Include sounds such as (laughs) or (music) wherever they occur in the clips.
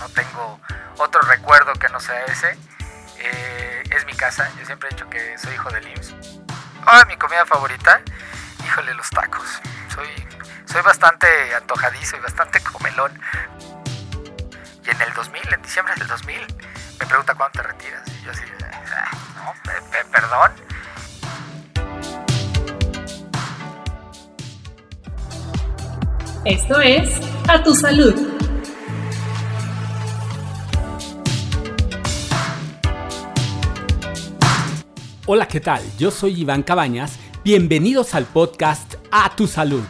no tengo otro recuerdo que no sea ese. Eh, es mi casa, yo siempre he dicho que soy hijo de IMSS. Ah, mi comida favorita, híjole, los tacos. Soy, soy bastante antojadizo y bastante comelón. Y en el 2000, en diciembre del 2000, me pregunta cuándo te retiras. Y yo así, ah, no, perdón. Esto es A Tu Salud. Hola, ¿qué tal? Yo soy Iván Cabañas. Bienvenidos al podcast A Tu Salud.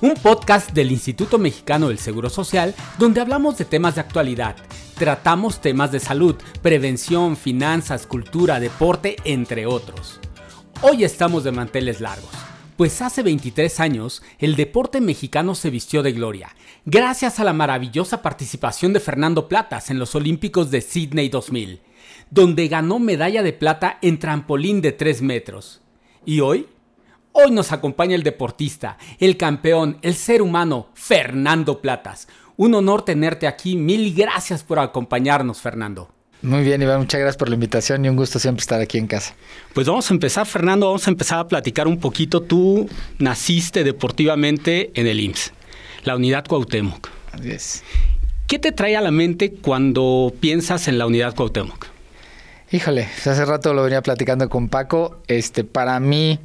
Un podcast del Instituto Mexicano del Seguro Social donde hablamos de temas de actualidad. Tratamos temas de salud, prevención, finanzas, cultura, deporte, entre otros. Hoy estamos de manteles largos pues hace 23 años el deporte mexicano se vistió de gloria, gracias a la maravillosa participación de Fernando Platas en los Olímpicos de Sydney 2000, donde ganó medalla de plata en trampolín de 3 metros. ¿Y hoy? Hoy nos acompaña el deportista, el campeón, el ser humano, Fernando Platas. Un honor tenerte aquí, mil gracias por acompañarnos, Fernando. Muy bien, Iván, muchas gracias por la invitación y un gusto siempre estar aquí en casa. Pues vamos a empezar, Fernando, vamos a empezar a platicar un poquito. Tú naciste deportivamente en el IMSS, la unidad Cuauhtémoc. Así es. ¿Qué te trae a la mente cuando piensas en la unidad Cuauhtémoc? Híjole, hace rato lo venía platicando con Paco. Este, para mí,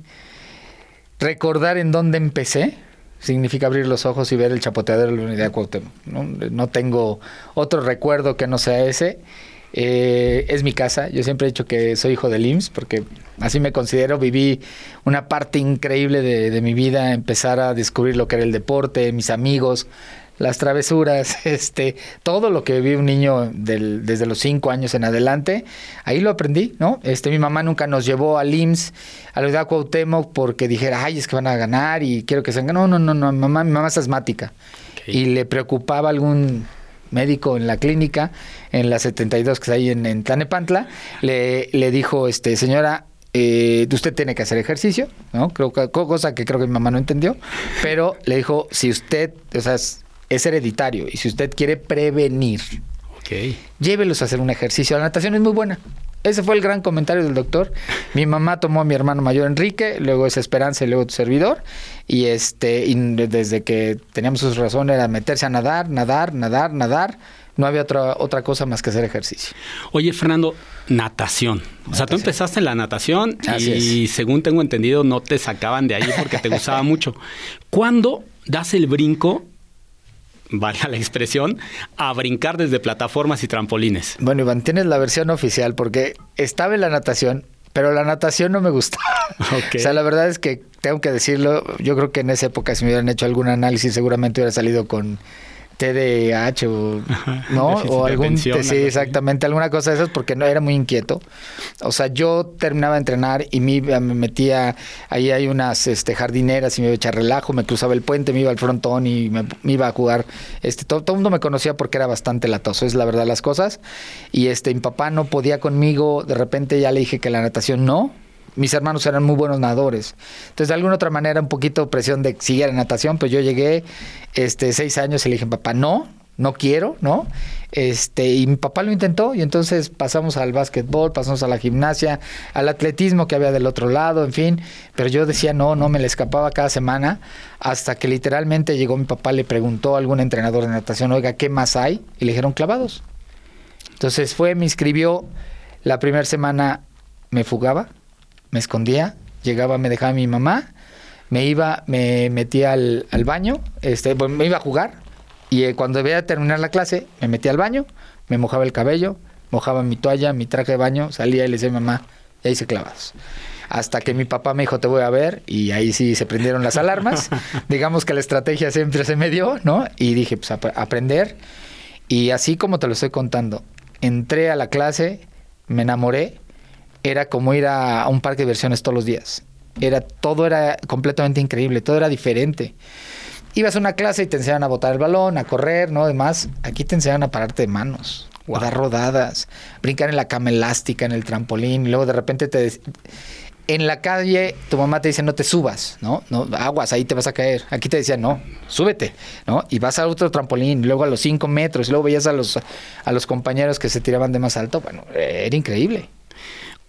recordar en dónde empecé, significa abrir los ojos y ver el chapoteadero de la unidad Cuauhtémoc. ¿no? tengo otro recuerdo que no sea ese. Eh, es mi casa. Yo siempre he dicho que soy hijo del IMSS porque así me considero. Viví una parte increíble de, mi vida, empezar a descubrir lo que era el deporte, mis amigos, las travesuras, (laughs) este, todo lo que viví un niño desde los cinco años en adelante, ahí lo aprendí, ¿no? Este, mi mamá nunca nos llevó al IMSS, a la unidad Cuauhtémoc, porque dijera, ay, es que van a ganar y quiero que se No, no, no, no, mamá, mi mamá es asmática. Y le preocupaba algún médico en la clínica, en la 72 que está ahí en, en Tlanepantla, le, le dijo, este, señora, eh, usted tiene que hacer ejercicio, ¿no? Creo que, cosa que creo que mi mamá no entendió, pero le dijo, si usted, o sea, es, hereditario y si usted quiere prevenir, okay. llévelos a hacer un ejercicio. La natación es muy buena. Ese fue el gran comentario del doctor. Mi mamá tomó a mi hermano mayor Enrique, luego es Esperanza y luego tu servidor. Y este, y desde que teníamos sus razones era meterse a nadar, nadar, nadar, nadar. No había otra, otra cosa más que hacer ejercicio. Oye, Fernando, natación. O sea, tú empezaste en la natación y según tengo entendido no te sacaban de ahí porque te gustaba (laughs) mucho. ¿Cuándo das el brinco valga la expresión, a brincar desde plataformas y trampolines. Bueno, Iván, tienes la versión oficial porque estaba en la natación, pero la natación no me gustaba. (laughs) O sea, la verdad es que tengo que decirlo, yo creo que en esa época si me hubieran hecho algún análisis seguramente hubiera salido con TDAH o, ¿no? o algún sí, exactamente, alguna cosa de esas porque no era muy inquieto. O sea, yo terminaba de entrenar y me, me metía, ahí hay unas este, jardineras y me iba a echar relajo, me cruzaba el puente, me iba al frontón y me, iba a jugar. Este, todo, el mundo me conocía porque era bastante latoso, es la verdad las cosas. Y este, mi papá no podía conmigo, de repente ya le dije que la natación no, mis hermanos eran muy buenos nadadores. Entonces, de alguna otra manera, un poquito presión de siguiera natación, pues yo llegué este, seis años y le dije, papá, no, no quiero, ¿no? Este, y mi papá lo intentó y entonces pasamos al básquetbol, pasamos a la gimnasia, al atletismo que había del otro lado, en fin, pero yo decía no, no me le escapaba cada semana hasta que literalmente llegó mi papá, le preguntó a algún entrenador de natación, oiga, ¿qué más hay? Y le dijeron clavados. Entonces fue, me inscribió, la primera semana me fugaba, me escondía, llegaba, me dejaba mi mamá, me iba, me metía al, baño, este, me iba a jugar y eh, cuando debía terminar la clase me metía al baño, me mojaba el cabello, mojaba mi toalla, mi traje de baño, salía y le decía mamá, y ahí se clavados. Hasta que mi papá me dijo, te voy a ver, y ahí sí se prendieron las alarmas. (laughs) Digamos que la estrategia siempre se me dio, ¿no? Y dije, pues aprender. Y así como te lo estoy contando, entré a la clase, me enamoré, era como ir a, un parque de diversiones todos los días. Era, todo era completamente increíble, todo era diferente. Ibas a una clase y te enseñaban a botar el balón, a correr, ¿no? Además, aquí te enseñaban a pararte de manos, a dar rodadas, brincar en la cama elástica, en el trampolín, y luego de repente te... en la calle tu mamá te dice no te subas, ¿no? No, aguas, ahí te vas a caer. Aquí te decía no, súbete, ¿no? Y vas a otro trampolín, luego a los cinco metros, y luego veías a los, a los compañeros que se tiraban de más alto. Bueno, era increíble.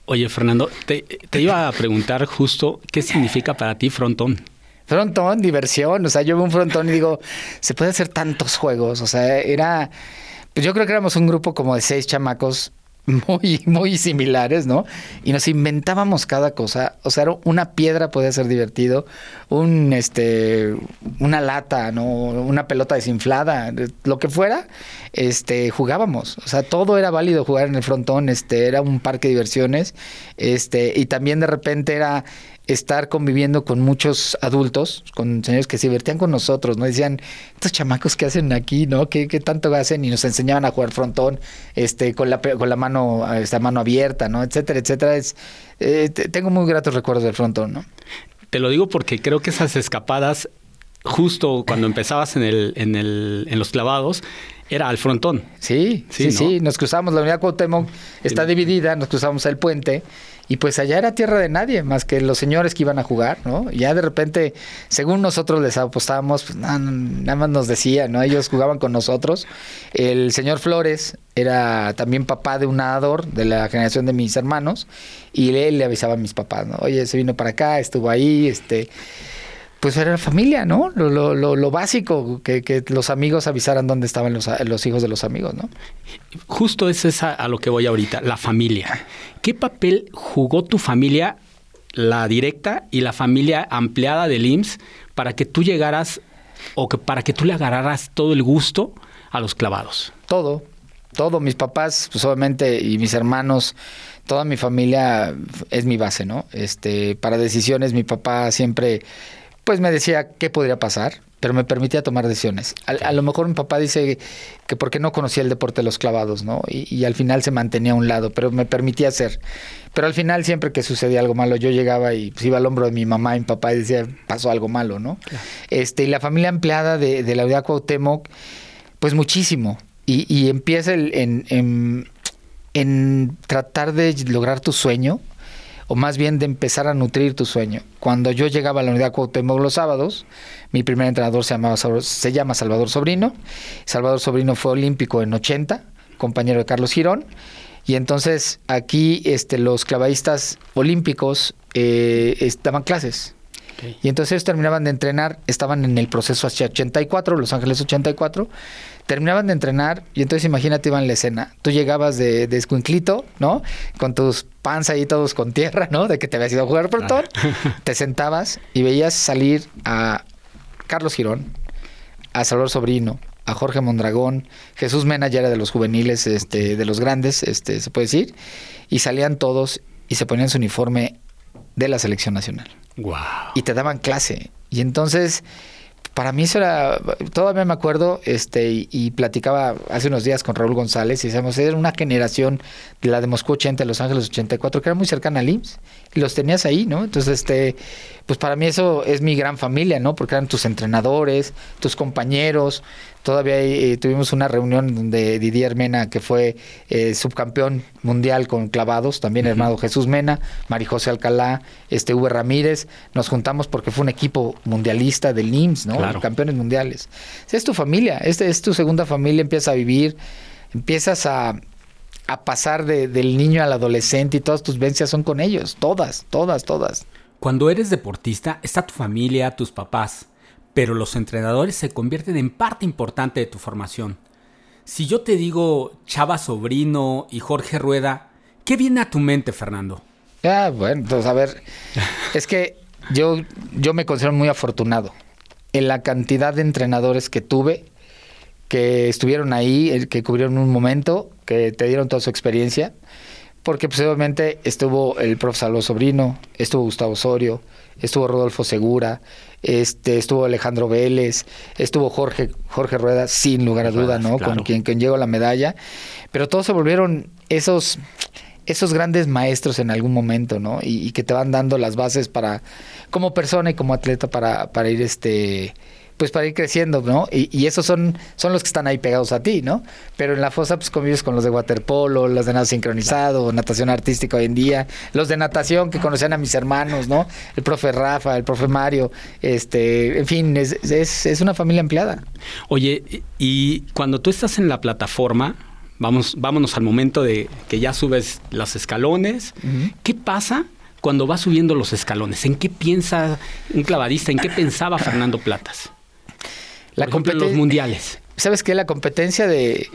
Oye, Fernando, te, iba a preguntar justo qué significa para ti frontón. Frontón, diversión. O sea, yo veo un frontón y digo, se puede hacer tantos juegos. O sea, era. Pues yo creo que éramos un grupo como de seis chamacos muy, muy similares, ¿no? Y nos inventábamos cada cosa. O sea, una piedra podía ser divertido, un, este, una lata, ¿no? Una pelota desinflada, lo que fuera, este, jugábamos. O sea, todo era válido jugar en el frontón, este, era un parque de diversiones, este, y también de repente era estar conviviendo con muchos adultos, con señores que se divertían con nosotros, ¿no? Decían, estos chamacos que hacen aquí, ¿no? ¿Qué, ¿Qué, tanto hacen? Y nos enseñaban a jugar frontón, este, con la, con la mano, esta mano abierta, ¿no? Etcétera, etcétera. Es, eh, tengo muy gratos recuerdos del frontón, ¿no? Te lo digo porque creo que esas escapadas, justo cuando empezabas en, el, en, el, en los clavados, era al frontón. Sí, sí, sí, Nos cruzamos, la unidad Cuauhtémoc está dividida, nos cruzamos el puente y pues allá era tierra de nadie, más que los señores que iban a jugar, ¿no? Ya de repente, según nosotros les apostábamos, pues nada, nada más nos decían, ¿no? Ellos jugaban con nosotros. El señor Flores era también papá de un nadador de la generación de mis hermanos y él le avisaba a mis papás, ¿no? Oye, se vino para acá, estuvo ahí, este pues era la familia, ¿no? Lo, lo, lo, básico, que, los amigos avisaran dónde estaban los, los, hijos de los amigos, ¿no? Justo es esa a lo que voy ahorita, la familia. ¿Qué papel jugó tu familia, la directa y la familia ampliada del IMSS, para que tú llegaras o que para que tú le agarraras todo el gusto a los clavados? Todo, todo. Mis papás, pues obviamente, y mis hermanos, toda mi familia es mi base, ¿no? Este, para decisiones, mi papá siempre pues me decía qué podría pasar, pero me permitía tomar decisiones. A, lo mejor mi papá dice que porque no conocía el deporte de los clavados, ¿no? Y, al final se mantenía a un lado, pero me permitía hacer. Pero al final, siempre que sucedía algo malo, yo llegaba y pues, iba al hombro de mi mamá y mi papá y decía, pasó algo malo, ¿no? Este, y la familia empleada de, de la unidad Cuauhtémoc, pues muchísimo. Y, empieza en, en, en tratar de lograr tu sueño o más bien de empezar a nutrir tu sueño. Cuando yo llegaba a la unidad Cuauhtémoc los sábados, mi primer entrenador se, llamaba, se llama Salvador Sobrino. Salvador Sobrino fue olímpico en 80, compañero de Carlos Girón. Y entonces aquí este, los clavadistas olímpicos eh, estaban clases. Y entonces ellos terminaban de entrenar, estaban en el proceso hacia 84, Los Ángeles 84, terminaban de entrenar y entonces imagínate iban la escena. Tú llegabas de, de escuinclito, ¿no? Con tus pants ahí todos con tierra, ¿no? De que te habías ido a jugar por todo. Te sentabas y veías salir a Carlos Girón, a Salvador Sobrino, a Jorge Mondragón, Jesús Mena ya era de los juveniles, este, de los grandes, este, se puede decir, y salían todos y se ponían su uniforme de la selección nacional. Wow. Y te daban clase. Y entonces para mí eso era, todavía me acuerdo, este, y, platicaba hace unos días con Raúl González y decíamos, era una generación de la de Moscú 80, Los Ángeles 84, que era muy cercana al IMSS, los tenías ahí, ¿no? Entonces, este, pues para mí eso es mi gran familia, ¿no? Porque eran tus entrenadores, tus compañeros, Todavía eh, tuvimos una reunión donde Didier Mena, que fue eh, subcampeón mundial con clavados, también hermano Jesús Mena, José Alcalá, este V. Ramírez, nos juntamos porque fue un equipo mundialista del IMSS, ¿no? Campeones mundiales. Es tu familia, este es tu segunda familia, empiezas a vivir, empiezas a, a pasar del niño al adolescente y todas tus vencias son con ellos, todas, todas, todas. Cuando eres deportista, está tu familia, tus papás pero los entrenadores se convierten en parte importante de tu formación. Si yo te digo Chava Sobrino y Jorge Rueda, ¿qué viene a tu mente, Fernando? Ah, bueno, entonces a ver, (laughs) es que yo, yo me considero muy afortunado en la cantidad de entrenadores que tuve, que estuvieron ahí, que cubrieron un momento, que te dieron toda su experiencia, porque pues obviamente estuvo el profesor Sobrino, estuvo Gustavo Osorio, estuvo Rodolfo Segura, este, estuvo Alejandro Vélez, estuvo Jorge, Jorge Rueda, sin lugar a duda, ¿no? Con quien, quien llegó la medalla. Pero todos se volvieron esos, esos grandes maestros en algún momento, ¿no? Y, que te van dando las bases para, como persona y como atleta, para, para ir este pues para ir creciendo, ¿no? Y, esos son, son los que están ahí pegados a ti, ¿no? Pero en la fosa pues convives con los de waterpolo, los de nado sincronizado, natación artística hoy en día, los de natación que conocían a mis hermanos, ¿no? El profe Rafa, el profe Mario, este, en fin, es, es, una familia empleada. Oye, y cuando tú estás en la plataforma, vamos, vámonos al momento de que ya subes los escalones, ¿qué pasa cuando vas subiendo los escalones? ¿En qué piensa un clavadista? ¿En qué pensaba Fernando Platas? La competencia los mundiales. ¿Sabes qué? La competencia de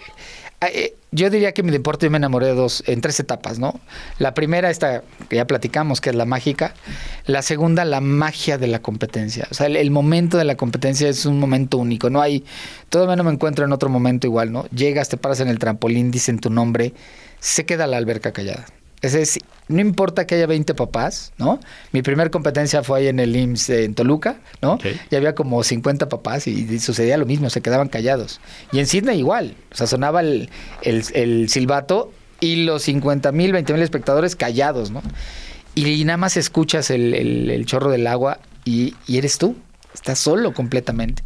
Ah, eh, yo diría que mi deporte me enamoré de dos, en tres etapas, ¿no? La primera, esta que ya platicamos, que es la mágica. La segunda, la magia de la competencia. O sea, el, momento de la competencia es un momento único. No hay, todavía no me encuentro en otro momento igual, ¿no? Llegas, te paras en el trampolín, dicen tu nombre, se queda la alberca callada. Es decir, no importa que haya 20 papás, ¿no? Mi primer competencia fue ahí en el IMSS en Toluca, ¿no? Y había como 50 papás y, sucedía lo mismo, se quedaban callados. Y en Sydney igual, o sea, sonaba el, silbato y los 50 mil, 20 mil espectadores callados, ¿no? Y, nada más escuchas el, chorro del agua y, y eres tú, estás solo completamente.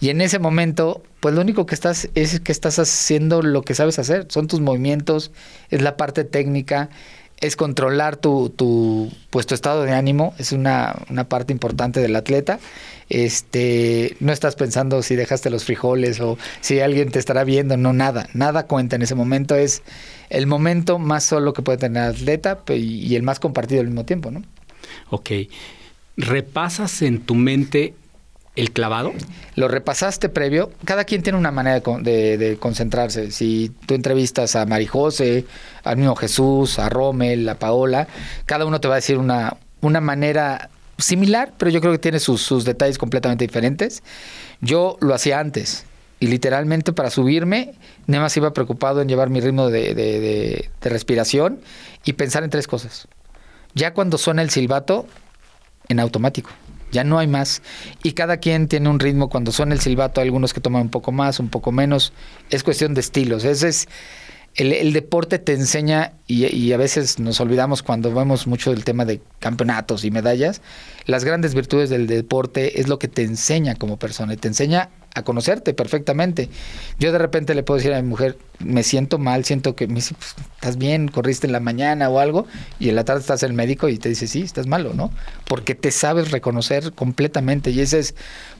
Y en ese momento, pues lo único que estás es que estás haciendo lo que sabes hacer, son tus movimientos, es la parte técnica, es controlar tu, tu, pues, tu estado de ánimo, es una, una, parte importante del atleta. Este, no estás pensando si dejaste los frijoles o si alguien te estará viendo, no, nada, nada cuenta en ese momento, es el momento más solo que puede tener el atleta y el más compartido al mismo tiempo, ¿no? Ok. ¿Repasas en tu mente el clavado? Lo repasaste previo. Cada quien tiene una manera de, concentrarse. Si tú entrevistas a Marijose, a Niño Jesús, a Rommel, a Paola, cada uno te va a decir una, una manera similar, pero yo creo que tiene sus, detalles completamente diferentes. Yo lo hacía antes. Y literalmente para subirme, nada más iba preocupado en llevar mi ritmo de, de respiración y pensar en tres cosas. Ya cuando suena el silbato, en automático ya no hay más. Y cada quien tiene un ritmo cuando suena el silbato, hay algunos que toman un poco más, un poco menos. Es cuestión de estilos. Ese es el, deporte te enseña, y, y, a veces nos olvidamos cuando vemos mucho del tema de campeonatos y medallas, las grandes virtudes del deporte es lo que te enseña como persona y te enseña a conocerte perfectamente. Yo de repente le puedo decir a mi mujer, me siento mal, siento que me dice, pues, estás bien, corriste en la mañana o algo, y en la tarde estás el médico y te dice, sí, estás malo, ¿no? Porque te sabes reconocer completamente y ese es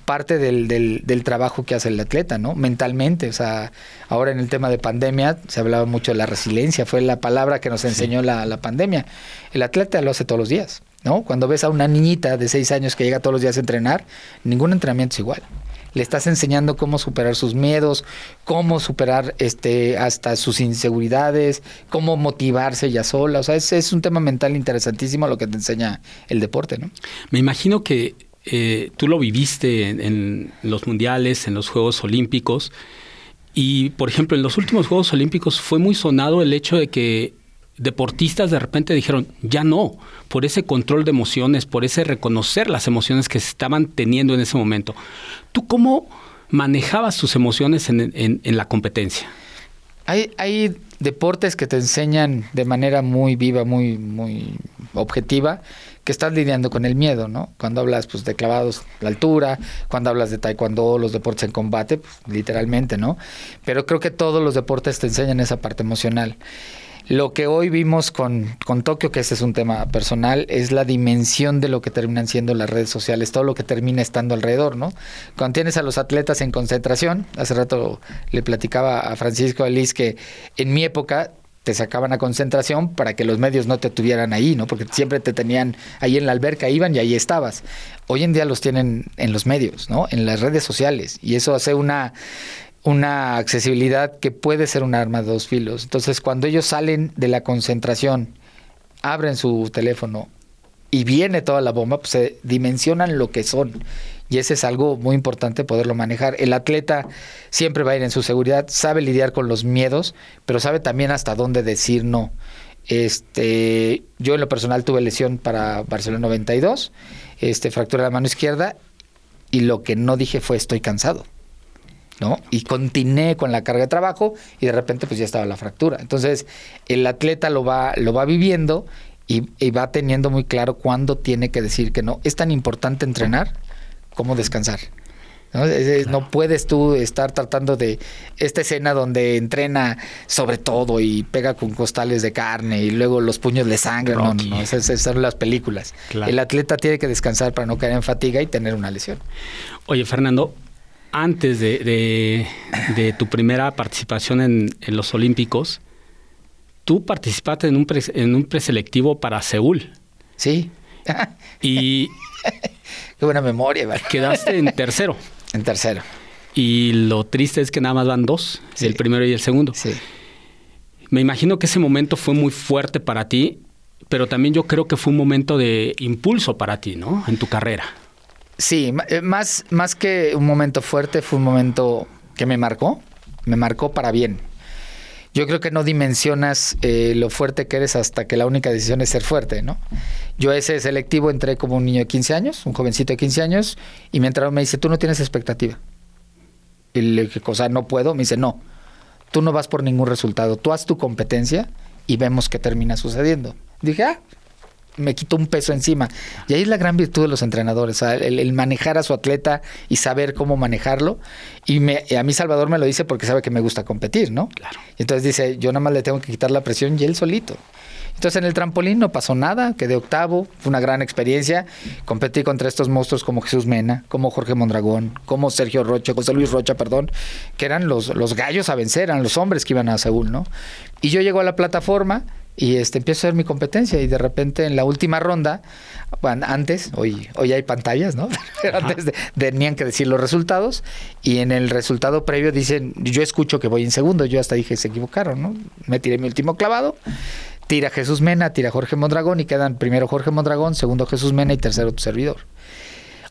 parte del, del, del, trabajo que hace el atleta, ¿no? Mentalmente, o sea, ahora en el tema de pandemia se hablaba mucho de la resiliencia, fue la palabra que nos enseñó la, la pandemia. El atleta lo hace todos los días, ¿no? Cuando ves a una niñita de seis años que llega todos los días a entrenar, ningún entrenamiento es igual le estás enseñando cómo superar sus miedos, cómo superar este hasta sus inseguridades, cómo motivarse ya sola. O sea, es, es un tema mental interesantísimo lo que te enseña el deporte, ¿no? Me imagino que eh, tú lo viviste en, los mundiales, en los Juegos Olímpicos. Y, por ejemplo, en los últimos Juegos Olímpicos fue muy sonado el hecho de que deportistas de repente dijeron, ya no, por ese control de emociones, por ese reconocer las emociones que se estaban teniendo en ese momento. ¿Tú cómo manejabas tus emociones en, la competencia? Hay, deportes que te enseñan de manera muy viva, muy, muy objetiva, que estás lidiando con el miedo, ¿no? Cuando hablas pues, de clavados, la altura, cuando hablas de taekwondo, los deportes en combate, pues, literalmente, ¿no? Pero creo que todos los deportes te enseñan esa parte emocional. Lo que hoy vimos con, con Tokio, que ese es un tema personal, es la dimensión de lo que terminan siendo las redes sociales, todo lo que termina estando alrededor, ¿no? Cuando tienes a los atletas en concentración, hace rato le platicaba a Francisco Alice que en mi época te sacaban a concentración para que los medios no te tuvieran ahí, ¿no? Porque siempre te tenían ahí en la alberca, iban y ahí estabas. Hoy en día los tienen en los medios, ¿no? En las redes sociales. Y eso hace una una accesibilidad que puede ser un arma de dos filos. Entonces, cuando ellos salen de la concentración, abren su teléfono y viene toda la bomba, pues se dimensionan lo que son. Y ese es algo muy importante poderlo manejar. El atleta siempre va a ir en su seguridad, sabe lidiar con los miedos, pero sabe también hasta dónde decir no. Este, yo en lo personal tuve lesión para Barcelona 92, este, fractura de la mano izquierda, y lo que no dije fue estoy cansado. ¿No? Y continué con la carga de trabajo y de repente pues ya estaba la fractura. Entonces, el atleta lo va, lo va viviendo y, va teniendo muy claro cuándo tiene que decir que no. Es tan importante entrenar como descansar. ¿no? puedes tú estar tratando de esta escena donde entrena sobre todo y pega con costales de carne y luego los puños le sangran. No, no, esas, son las películas. El atleta tiene que descansar para no caer en fatiga y tener una lesión. Oye, Fernando, antes de, tu primera participación en, los Olímpicos, tú participaste en un, en un preselectivo para Seúl. Sí. y... (laughs) Qué buena memoria, Quedaste en tercero. En tercero. Y lo triste es que nada más van dos, el primero y el segundo. Sí. Me imagino que ese momento fue muy fuerte para ti, pero también yo creo que fue un momento de impulso para ti, ¿no? En tu carrera. Sí, eh, más, más que un momento fuerte, fue un momento que me marcó, me marcó para bien. Yo creo que no dimensionas eh, lo fuerte que eres hasta que la única decisión es ser fuerte, ¿no? Yo ese selectivo entré como un niño de 15 años, un jovencito de 15 años, y me entraron me dice, tú no tienes expectativa. Y le dije, cosa, no puedo. Me dice, no, tú no vas por ningún resultado, tú haz tu competencia y vemos qué termina sucediendo. Dije, ah, me quitó un peso encima. Y ahí es la gran virtud de los entrenadores, el, manejar a su atleta y saber cómo manejarlo. Y, me, a mí Salvador me lo dice porque sabe que me gusta competir, ¿no? Claro. Y entonces dice, yo nada más le tengo que quitar la presión y él solito. Entonces en el trampolín no pasó nada, quedé octavo, fue una gran experiencia. Competí contra estos monstruos como Jesús Mena, como Jorge Mondragón, como Sergio Rocha, José Luis Rocha, perdón, que eran los, los gallos a vencer, eran los hombres que iban a Seúl, ¿no? Y yo llego a la plataforma y este empiezo a hacer mi competencia y de repente en la última ronda, bueno, antes, hoy, hoy hay pantallas, ¿no? (laughs) Pero antes tenían que decir los resultados y en el resultado previo dicen, yo escucho que voy en segundo, yo hasta dije, se equivocaron, ¿no? Me tiré mi último clavado, tira Jesús Mena, tira Jorge Mondragón y quedan primero Jorge Mondragón, segundo Jesús Mena y tercero tu servidor.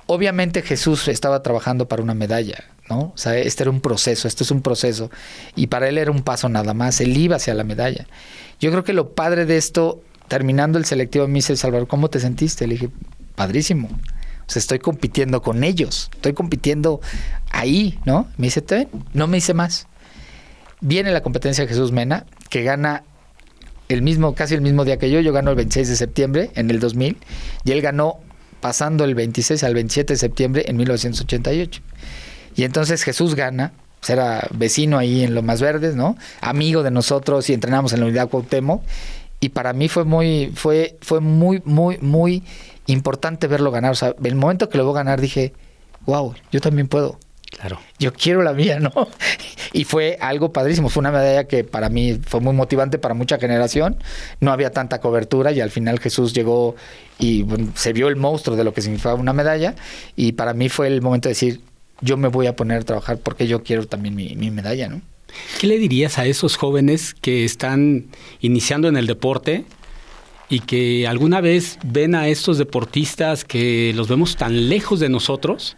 Obviamente Jesús estaba trabajando para una medalla, ¿no? O sea, este era un proceso, esto es un proceso y para él era un paso nada más, él iba hacia la medalla. Yo creo que lo padre de esto, terminando el selectivo, me dice Salvador, ¿cómo te sentiste? Le dije, padrísimo. O sea, estoy compitiendo con ellos, estoy compitiendo ahí, ¿no? Me dice, ¿te No me dice más. Viene la competencia de Jesús Mena, que gana el mismo, casi el mismo día que yo, yo gano el 26 de septiembre en el 2000, y él ganó pasando el 26 al 27 de septiembre en 1988. Y entonces Jesús gana, pues, era vecino ahí en Lomas Verdes, ¿no? Amigo de nosotros y entrenamos en la unidad Cuauhtémoc. Y para mí fue muy, fue, fue muy, muy, muy importante verlo ganar. O sea, el momento que lo voy a ganar dije, wow, yo también puedo. Claro. Yo quiero la mía, ¿no? (laughs) Y fue algo padrísimo. Fue una medalla que para mí fue muy motivante para mucha generación. No había tanta cobertura y al final Jesús llegó y se vio el monstruo de lo que significaba una medalla. Y para mí fue el momento de decir, yo me voy a poner a trabajar porque yo quiero también mi, medalla, ¿no? ¿Qué le dirías a esos jóvenes que están iniciando en el deporte y que alguna vez ven a estos deportistas que los vemos tan lejos de nosotros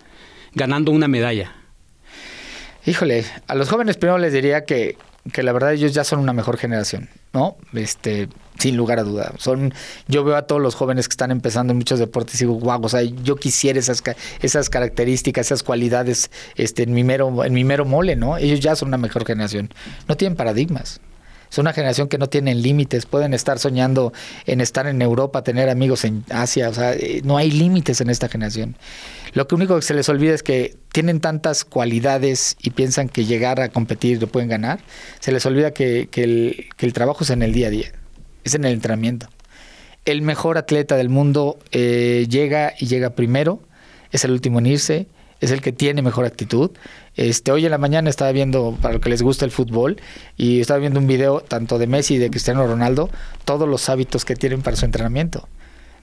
ganando una medalla? Híjole, a los jóvenes primero les diría que, que la verdad ellos ya son una mejor generación, ¿no? Este, sin lugar a duda. Son, yo veo a todos los jóvenes que están empezando en muchos deportes y digo, guau, o sea, yo quisiera esas, esas características, esas cualidades este, en, mi mero, en mi mero mole, ¿no? Ellos ya son una mejor generación. No tienen paradigmas. Es una generación que no tienen límites, pueden estar soñando en estar en Europa, tener amigos en Asia, o sea, eh, no hay límites en esta generación. Lo que único que se les olvida es que tienen tantas cualidades y piensan que llegar a competir lo pueden ganar, se les olvida que el trabajo es en el día a día es en el entrenamiento. El mejor atleta del mundo eh, llega y llega primero, es el último en irse, es el que tiene mejor actitud. Este, hoy en la mañana estaba viendo, para los que les gusta el fútbol, y estaba viendo un video tanto de Messi y de Cristiano Ronaldo, todos los hábitos que tienen para su entrenamiento.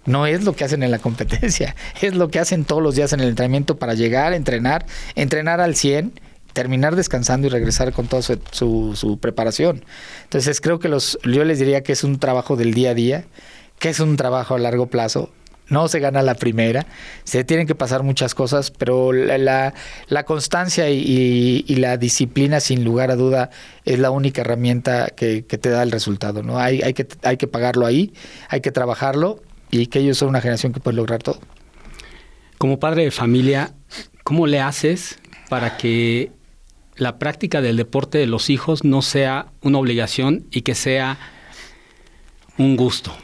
No es lo que hacen en la competencia, (laughs) es lo que hacen todos los días en el entrenamiento para llegar, entrenar, entrenar al 100 terminar descansando y regresar con toda su, su, preparación. Entonces creo que los, yo les diría que es un trabajo del día a día, que es un trabajo a largo plazo. No se gana la primera, se tienen que pasar muchas cosas, pero la, constancia y, la disciplina, sin lugar a duda, es la única herramienta que, que te da el resultado. ¿no? Hay, hay, que, hay que pagarlo ahí, hay que trabajarlo y que ellos son una generación que puede lograr todo. Como padre de familia, ¿cómo le haces para que la práctica del deporte de los hijos no sea una obligación y que sea un gusto.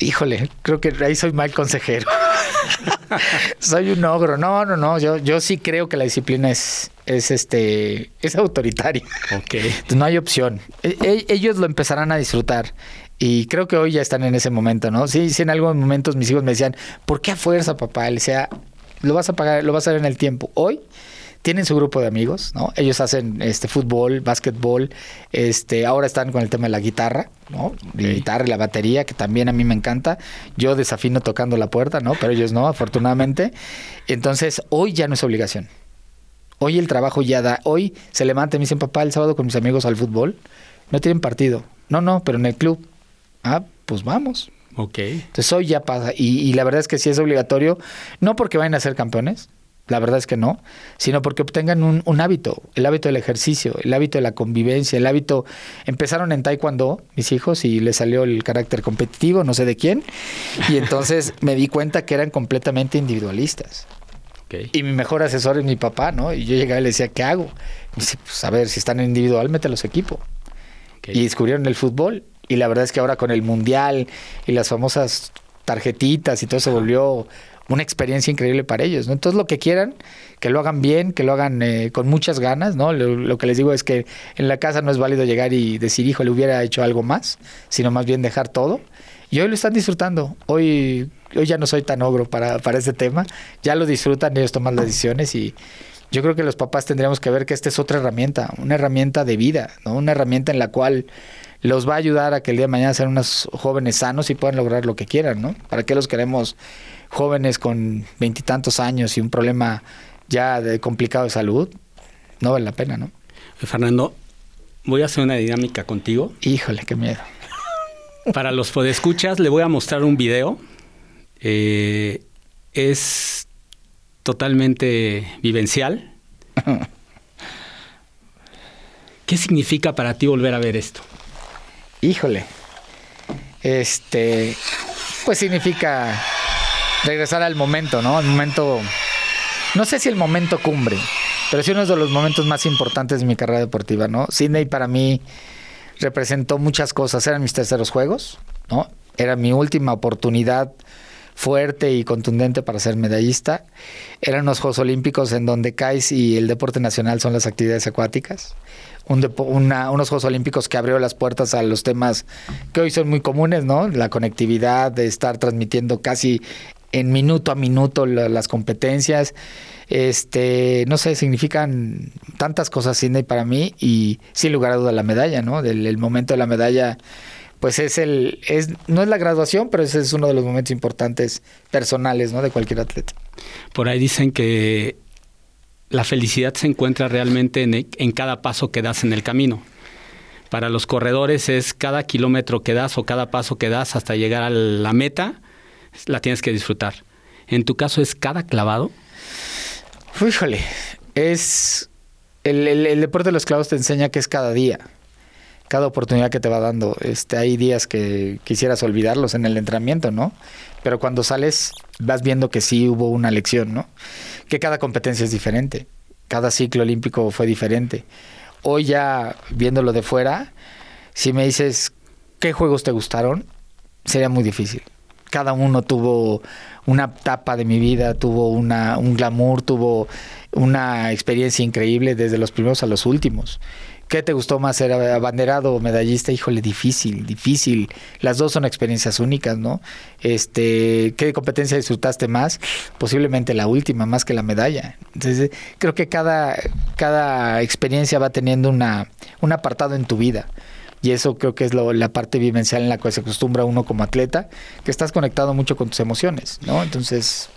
Híjole, creo que ahí soy mal consejero. (laughs) soy un ogro. No, no, no. Yo, yo sí creo que la disciplina es, es este, es autoritaria. Ok. no hay opción. E, e, ellos lo empezarán a disfrutar. Y creo que hoy ya están en ese momento, ¿no? Sí, sí, en algunos momentos mis hijos me decían, ¿por qué a fuerza, papá? Le decía, lo vas a pagar, lo vas a ver en el tiempo. Hoy tienen su grupo de amigos, ¿no? Ellos hacen este fútbol, básquetbol, este, ahora están con el tema de la guitarra, ¿no? La guitarra y la batería, que también a mí me encanta. Yo desafino tocando la puerta, ¿no? Pero ellos no, afortunadamente. Entonces, hoy ya no es obligación. Hoy el trabajo ya da. Hoy se levanta y me dicen, papá, el sábado con mis amigos al fútbol. No tienen partido. No, no, pero en el club. Ah, pues vamos. Ok. Entonces hoy ya pasa. Y, y la verdad es que sí es obligatorio. No porque vayan a ser campeones, la verdad es que no, sino porque obtengan un, hábito, el hábito del ejercicio, el hábito de la convivencia, el hábito... Empezaron en taekwondo mis hijos y les salió el carácter competitivo, no sé de quién, y entonces (laughs) me di cuenta que eran completamente individualistas. Y mi mejor asesor es mi papá, ¿no? Y yo llegaba y le decía, ¿qué hago? Me dice, pues a ver, si están en individual, mételos equipo. Y descubrieron el fútbol. Y la verdad es que ahora con el mundial y las famosas tarjetitas y todo se volvió una experiencia increíble para ellos. ¿no? Entonces, lo que quieran, que lo hagan bien, que lo hagan eh, con muchas ganas. ¿no? Lo, que les digo es que en la casa no es válido llegar y decir, hijo, le hubiera hecho algo más, sino más bien dejar todo. Y hoy lo están disfrutando. Hoy, hoy ya no soy tan ogro para, para este tema. Ya lo disfrutan, ellos toman las decisiones y yo creo que los papás tendríamos que ver que esta es otra herramienta, una herramienta de vida, ¿no? una herramienta en la cual los va a ayudar a que el día de mañana sean unos jóvenes sanos y puedan lograr lo que quieran, ¿no? ¿Para qué los queremos jóvenes con veintitantos años y un problema ya de complicado de salud, no vale la pena, ¿no? Fernando, voy a hacer una dinámica contigo. Híjole, qué miedo. Para los podescuchas, le voy a mostrar un video. Eh, es totalmente vivencial. (laughs) ¿Qué significa para ti volver a ver esto? Híjole. Este, pues significa regresar al momento, ¿no? El momento, no sé si el momento cumbre, pero sí uno de los momentos más importantes de mi carrera deportiva, ¿no? Sydney para mí representó muchas cosas, eran mis terceros juegos, ¿no? Era mi última oportunidad fuerte y contundente para ser medallista. Eran unos Juegos Olímpicos en donde CAIS y el deporte nacional son las actividades acuáticas. Unos Juegos Olímpicos que abrió las puertas a los temas que hoy son muy comunes, ¿no? La conectividad, de estar transmitiendo casi en minuto a minuto las competencias. Este, no sé, significan tantas cosas Sidney para mí y sin lugar a duda la medalla, ¿no? El momento de la medalla pues es el es no es la graduación, pero ese es uno de los momentos importantes personales, ¿no? de cualquier atleta. Por ahí dicen que la felicidad se encuentra realmente en, en cada paso que das en el camino. Para los corredores es cada kilómetro que das o cada paso que das hasta llegar a la meta la tienes que disfrutar. En tu caso, ¿es cada clavado? Híjole, es. El, deporte de los clavos te enseña que es cada día, cada oportunidad que te va dando. Este, hay días que quisieras olvidarlos en el entrenamiento, ¿no? Pero cuando sales, vas viendo que sí hubo una lección, ¿no? Que cada competencia es diferente, cada ciclo olímpico fue diferente. Hoy ya viéndolo de fuera, si me dices qué juegos te gustaron, sería muy difícil cada uno tuvo una etapa de mi vida, tuvo una, un glamour, tuvo una experiencia increíble desde los primeros a los últimos. ¿Qué te gustó más, ser abanderado o medallista? Híjole, difícil, difícil. Las dos son experiencias únicas, ¿no? Este, ¿qué competencia disfrutaste más? Posiblemente la última, más que la medalla. Entonces, creo que cada, cada experiencia va teniendo una, un apartado en tu vida. Y eso creo que es la parte vivencial en la que se acostumbra uno como atleta, que estás conectado mucho con tus emociones, ¿no? Entonces...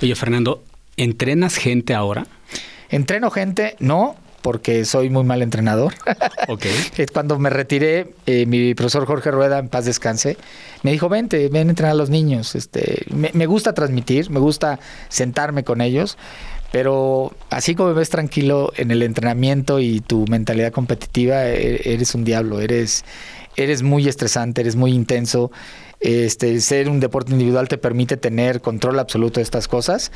Oye, Fernando, ¿entrenas gente ahora? Entreno gente, no, porque soy muy mal entrenador. (laughs) Ok. Cuando me retiré, eh, mi profesor Jorge Rueda, en paz descanse, me dijo, vente, ven a entrenar a los niños. Este, me, me gusta transmitir, me gusta sentarme con ellos, pero así como ves tranquilo en el entrenamiento y tu mentalidad competitiva, e-, eres un diablo, eres, eres muy estresante, eres muy intenso. Este, ser un deporte individual te permite tener control absoluto de estas cosas,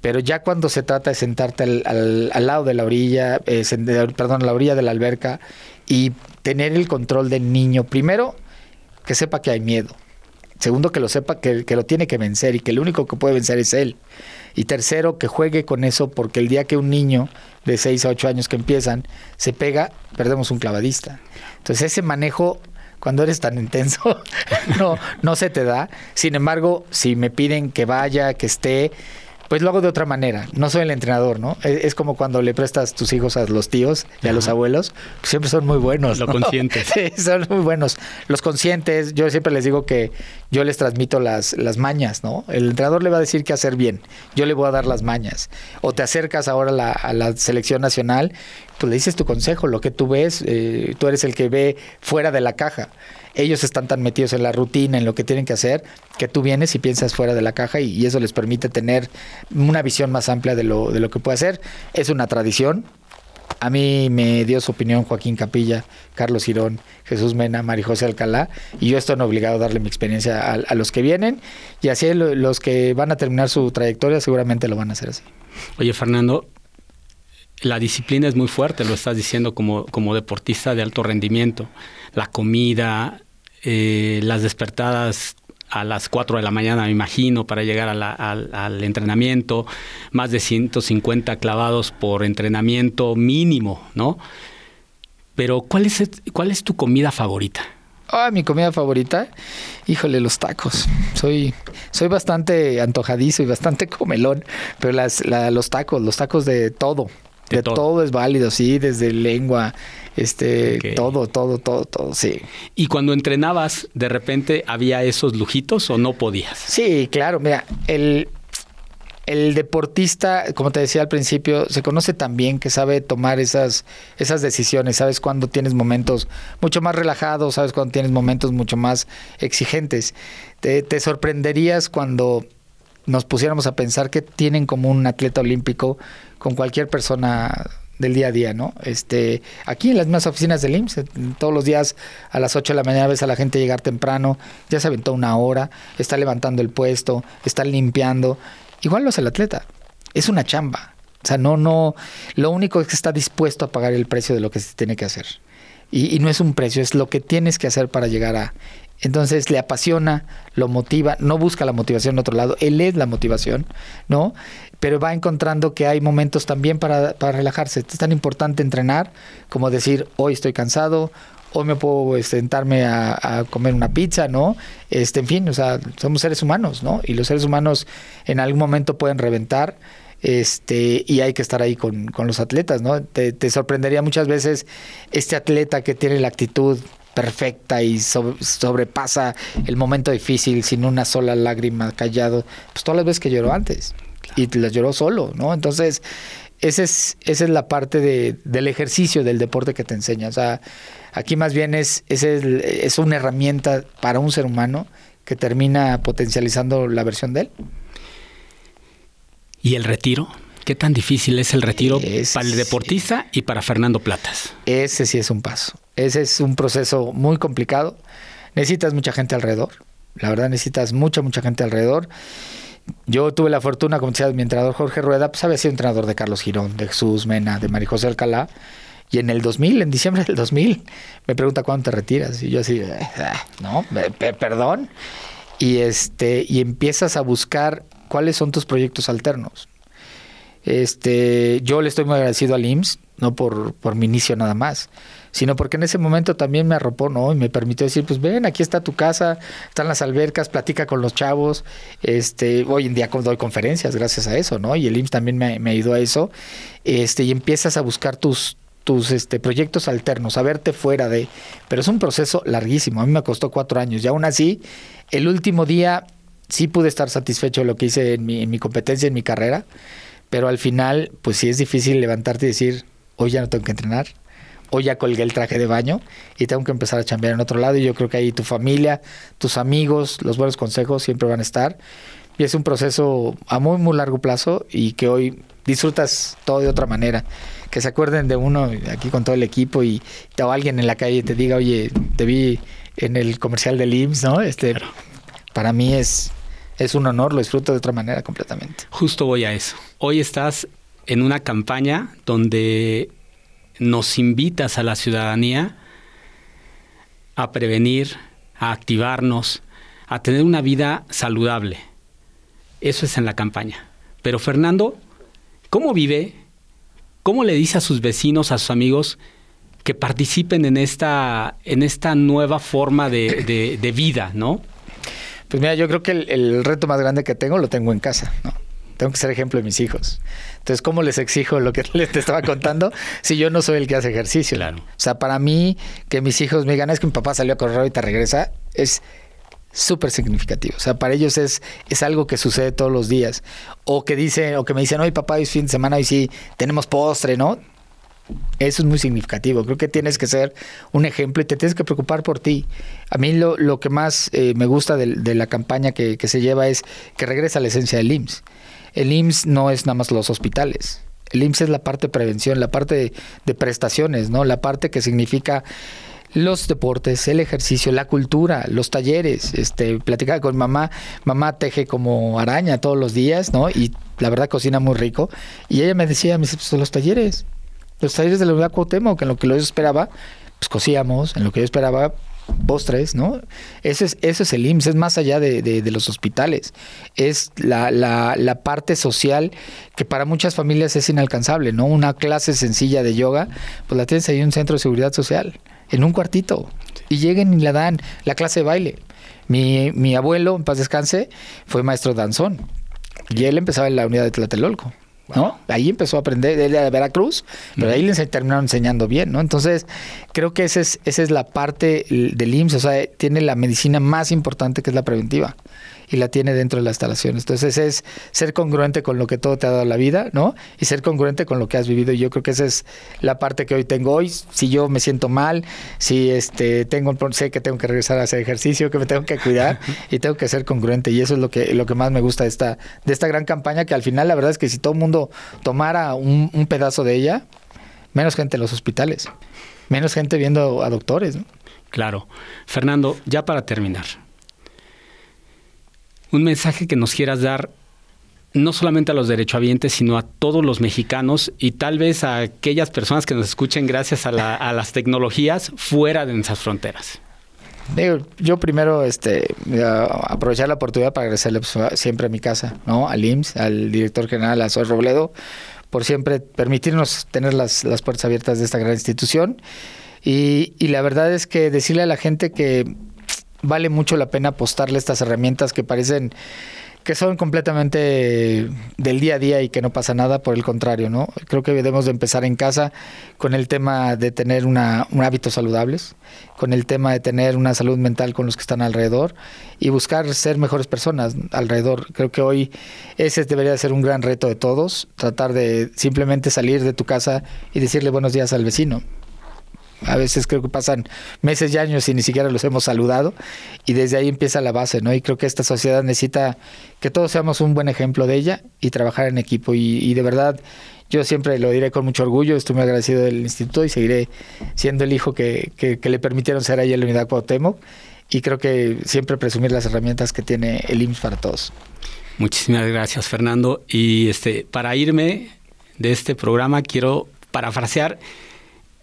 pero ya cuando se trata de sentarte al, al, lado de la orilla, eh, perdón, a la orilla de la alberca y tener el control del niño, primero, que sepa que hay miedo, Segundo, que lo sepa que, que, lo tiene que vencer y que el único que puede vencer es él. Y tercero, que juegue con eso porque el día que un niño de 6 a 8 años que empiezan se pega, perdemos un clavadista. Entonces ese manejo cuando eres tan intenso, (laughs) no, no se te da. Sin embargo, si me piden que vaya, que esté, pues lo hago de otra manera. No soy el entrenador, ¿no? Es, como cuando le prestas tus hijos a los tíos y a los abuelos. Pues siempre son muy buenos. Lo conscientes. (laughs) Sí, son muy buenos. Los conscientes, yo siempre les digo que yo les transmito las, las mañas, ¿no? El entrenador le va a decir qué hacer bien. Yo le voy a dar las mañas. O te acercas ahora a la, a la selección nacional, pues le dices tu consejo, lo que tú ves. Eh, tú eres el que ve fuera de la caja ellos están tan metidos en la rutina, en lo que tienen que hacer, que tú vienes y piensas fuera de la caja y, eso les permite tener una visión más amplia de lo, de lo que puede hacer. Es una tradición. A mí me dio su opinión Joaquín Capilla, Carlos Girón, Jesús Mena, María José Alcalá, y yo estoy obligado a darle mi experiencia a, los que vienen, y así los que van a terminar su trayectoria seguramente lo van a hacer así. Oye, Fernando, la disciplina es muy fuerte, lo estás diciendo como, como deportista de alto rendimiento. La comida, eh, las despertadas a las 4 de la mañana, me imagino, para llegar al, entrenamiento, más de 150 clavados por entrenamiento mínimo, ¿no? Pero ¿cuál es, cuál es tu comida favorita? Ah, mi comida favorita, híjole, los tacos. Soy, soy bastante antojadizo y bastante comelón, pero las, los tacos, los tacos de todo, de, todo. es válido, sí, desde lengua, este, todo, todo, todo, todo, sí. ¿Y cuando entrenabas, de repente había esos lujitos o no podías? Sí, claro, mira, el, el deportista, como te decía al principio, se conoce también que sabe tomar esas, esas decisiones, sabes cuando tienes momentos mucho más relajados, sabes cuando tienes momentos mucho más exigentes. Te, te sorprenderías cuando nos pusiéramos a pensar que tienen como un atleta olímpico con cualquier persona del día a día, ¿no? Este, aquí en las mismas oficinas del IMSS, todos los días a las 8 de la mañana ves a la gente llegar temprano, ya se aventó una hora, está levantando el puesto, está limpiando. Igual lo hace el atleta. Es una chamba. O sea, no, no, lo único es que está dispuesto a pagar el precio de lo que se tiene que hacer. Y, y no es un precio, es lo que tienes que hacer para llegar a. Entonces le apasiona, lo motiva, no busca la motivación en otro lado, él es la motivación, ¿no? pero va encontrando que hay momentos también para, para relajarse. Es tan importante entrenar como decir, hoy estoy cansado, hoy me puedo este, sentarme a, comer una pizza, ¿no? Este, en fin, o sea, somos seres humanos, ¿no? Y los seres humanos en algún momento pueden reventar. Este, y hay que estar ahí con, los atletas, ¿no? Te, sorprendería muchas veces este atleta que tiene la actitud perfecta y sobrepasa el momento difícil sin una sola lágrima callado, pues todas las veces que lloró antes y las lloró solo, ¿no? Entonces, esa es, esa es la parte de, del ejercicio, del deporte que te enseña. O sea, aquí más bien es, es, es una herramienta para un ser humano que termina potencializando la versión de él. ¿Y el retiro? ¿Qué tan difícil es el retiro para el deportista y para Fernando Platas? Ese sí es un paso. Ese es un proceso muy complicado. Necesitas mucha gente alrededor. La verdad necesitas mucha, mucha gente alrededor. Yo tuve la fortuna, como decía mi entrenador Jorge Rueda, pues había sido entrenador de Carlos Girón, de Jesús Mena, de María José Alcalá. Y en el 2000, en diciembre del 2000, me pregunta cuándo te retiras. Y yo así, ah, no, perdón. Y, este, y empiezas a buscar cuáles son tus proyectos alternos. Este, yo le estoy muy agradecido al IMSS, no por, por mi inicio nada más, sino porque en ese momento también me arropó, ¿no? Y me permitió decir, pues ven, aquí está tu casa, están las albercas, platica con los chavos. Este, hoy en día doy conferencias gracias a eso, ¿no? Y el IMSS también me, me ayudó a eso. Este, y empiezas a buscar tus, tus este, proyectos alternos, a verte fuera de... Pero es un proceso larguísimo, a mí me costó cuatro años y aún así, el último día sí pude estar satisfecho de lo que hice en mi, en mi competencia, en mi carrera, pero al final, pues sí es difícil levantarte y decir, hoy ya no tengo que entrenar, o ya colgué el traje de baño y tengo que empezar a chambear en otro lado. Y yo creo que ahí tu familia, tus amigos, los buenos consejos siempre van a estar. Y es un proceso a muy, muy largo plazo y que hoy disfrutas todo de otra manera. Que se acuerden de uno aquí con todo el equipo y o alguien en la calle te diga, oye, te vi en el comercial del IMSS, ¿no? Este, Para mí es, es un honor, lo disfruto de otra manera completamente. Justo voy a eso. Hoy estás en una campaña donde nos invitas a la ciudadanía a prevenir, a activarnos, a tener una vida saludable. Eso es en la campaña. Pero Fernando, ¿cómo vive? ¿Cómo le dice a sus vecinos, a sus amigos, que participen en esta, en esta nueva forma de, de, vida, ¿no? Pues mira, yo creo que el, el, reto más grande que tengo lo tengo en casa, ¿no? Tengo que ser ejemplo de mis hijos. Entonces, ¿cómo les exijo lo que (laughs) les te estaba contando si yo no soy el que hace ejercicio? Claro. O sea, para mí, que mis hijos me digan, es que mi papá salió a correr y te regresa, es súper significativo. O sea, para ellos es, es algo que sucede todos los días. O que dicen, o que me dicen, oye papá, hoy es fin de semana, hoy sí tenemos postre, ¿no? Eso es muy significativo. Creo que tienes que ser un ejemplo y te tienes que preocupar por ti. A mí lo, lo que más eh, me gusta de, la campaña que, que, se lleva es que regresa a la esencia del IMSS. El IMSS no es nada más los hospitales. El IMSS es la parte de prevención, la parte de, de prestaciones, ¿no? La parte que significa los deportes, el ejercicio, la cultura, los talleres, este, platicaba con mamá, mamá teje como araña todos los días, ¿no? Y la verdad cocina muy rico. Y ella me decía, me dice, pues los talleres, los talleres de la Unidad Cuauhtémoc, que en lo que yo esperaba, pues cosíamos, en lo que yo esperaba, postres, ¿no? Eso es, eso es el IMSS, es más allá de, de, los hospitales. Es la, la, la, parte social que para muchas familias es inalcanzable, ¿no? Una clase sencilla de yoga, pues la tienes ahí en un centro de seguridad social en un cuartito. Y lleguen y la dan la clase de baile. Mi, mi abuelo, en paz descanse, fue maestro danzón. Y él empezaba en la unidad de Tlatelolco. ¿No? Ahí empezó a aprender, él de Veracruz, pero ahí le terminaron enseñando bien, ¿no? Entonces, creo que esa es, esa es la parte del IMSS, o sea, tiene la medicina más importante que es la preventiva y la tiene dentro de la instalación. Entonces es ser congruente con lo que todo te ha dado la vida, ¿no? Y ser congruente con lo que has vivido. Y yo creo que esa es la parte que hoy tengo hoy. Si yo me siento mal, si este tengo sé que tengo que regresar a hacer ejercicio, que me tengo que cuidar (laughs) y tengo que ser congruente. Y eso es lo que, lo que más me gusta de esta, de esta gran campaña, que al final la verdad es que si todo el mundo tomara un, un pedazo de ella, menos gente en los hospitales, menos gente viendo a doctores, ¿no? Claro. Fernando, ya para terminar, un mensaje que nos quieras dar no solamente a los derechohabientes, sino a todos los mexicanos y tal vez a aquellas personas que nos escuchen gracias a, las tecnologías fuera de nuestras fronteras. yo primero este, aprovechar la oportunidad para agradecerle pues, siempre a mi casa, ¿no? al IMSS, al director general, a Soy Robledo, por siempre permitirnos tener las, puertas abiertas de esta gran institución. Y la verdad es que decirle a la gente que vale mucho la pena apostarle estas herramientas que parecen que son completamente del día a día y que no pasa nada, por el contrario, ¿no? Creo que debemos de empezar en casa con el tema de tener una, un hábitos saludables, con el tema de tener una salud mental con los que están alrededor y buscar ser mejores personas alrededor. Creo que hoy ese debería ser un gran reto de todos, tratar de simplemente salir de tu casa y decirle buenos días al vecino. A veces creo que pasan meses y años y ni siquiera los hemos saludado y desde ahí empieza la base, ¿no? Y creo que esta sociedad necesita que todos seamos un buen ejemplo de ella y trabajar en equipo y, de verdad yo siempre lo diré con mucho orgullo, estoy muy agradecido del instituto y seguiré siendo el hijo que, que, le permitieron ser ahí en la unidad Cuauhtémoc y creo que siempre presumir las herramientas que tiene el IMSS para todos. Muchísimas gracias Fernando y este para irme de este programa quiero parafrasear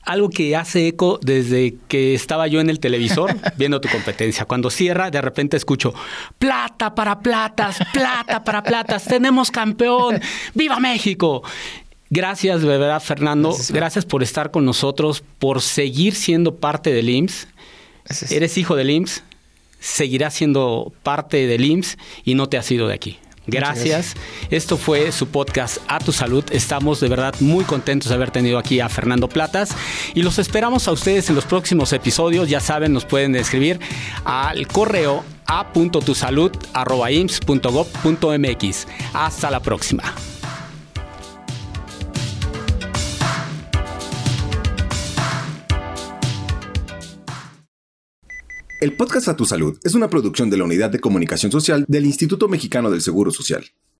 algo que hace eco desde que estaba yo en el televisor (laughs) viendo tu competencia. Cuando cierra, de repente escucho, plata para platas, plata para platas, tenemos campeón, viva México. Gracias, de verdad, Fernando. Gracias, por estar con nosotros, por seguir siendo parte del IMSS. Eres hijo del IMSS, seguirás siendo parte del IMSS y no te has ido de aquí. Gracias. Esto fue su podcast A Tu Salud. Estamos de verdad muy contentos de haber tenido aquí a Fernando Platas y los esperamos a ustedes en los próximos episodios. Ya saben, nos pueden escribir al correo a.tusalud.imps.gov.mx. Hasta la próxima. El podcast A Tu Salud es una producción de la Unidad de Comunicación Social del Instituto Mexicano del Seguro Social.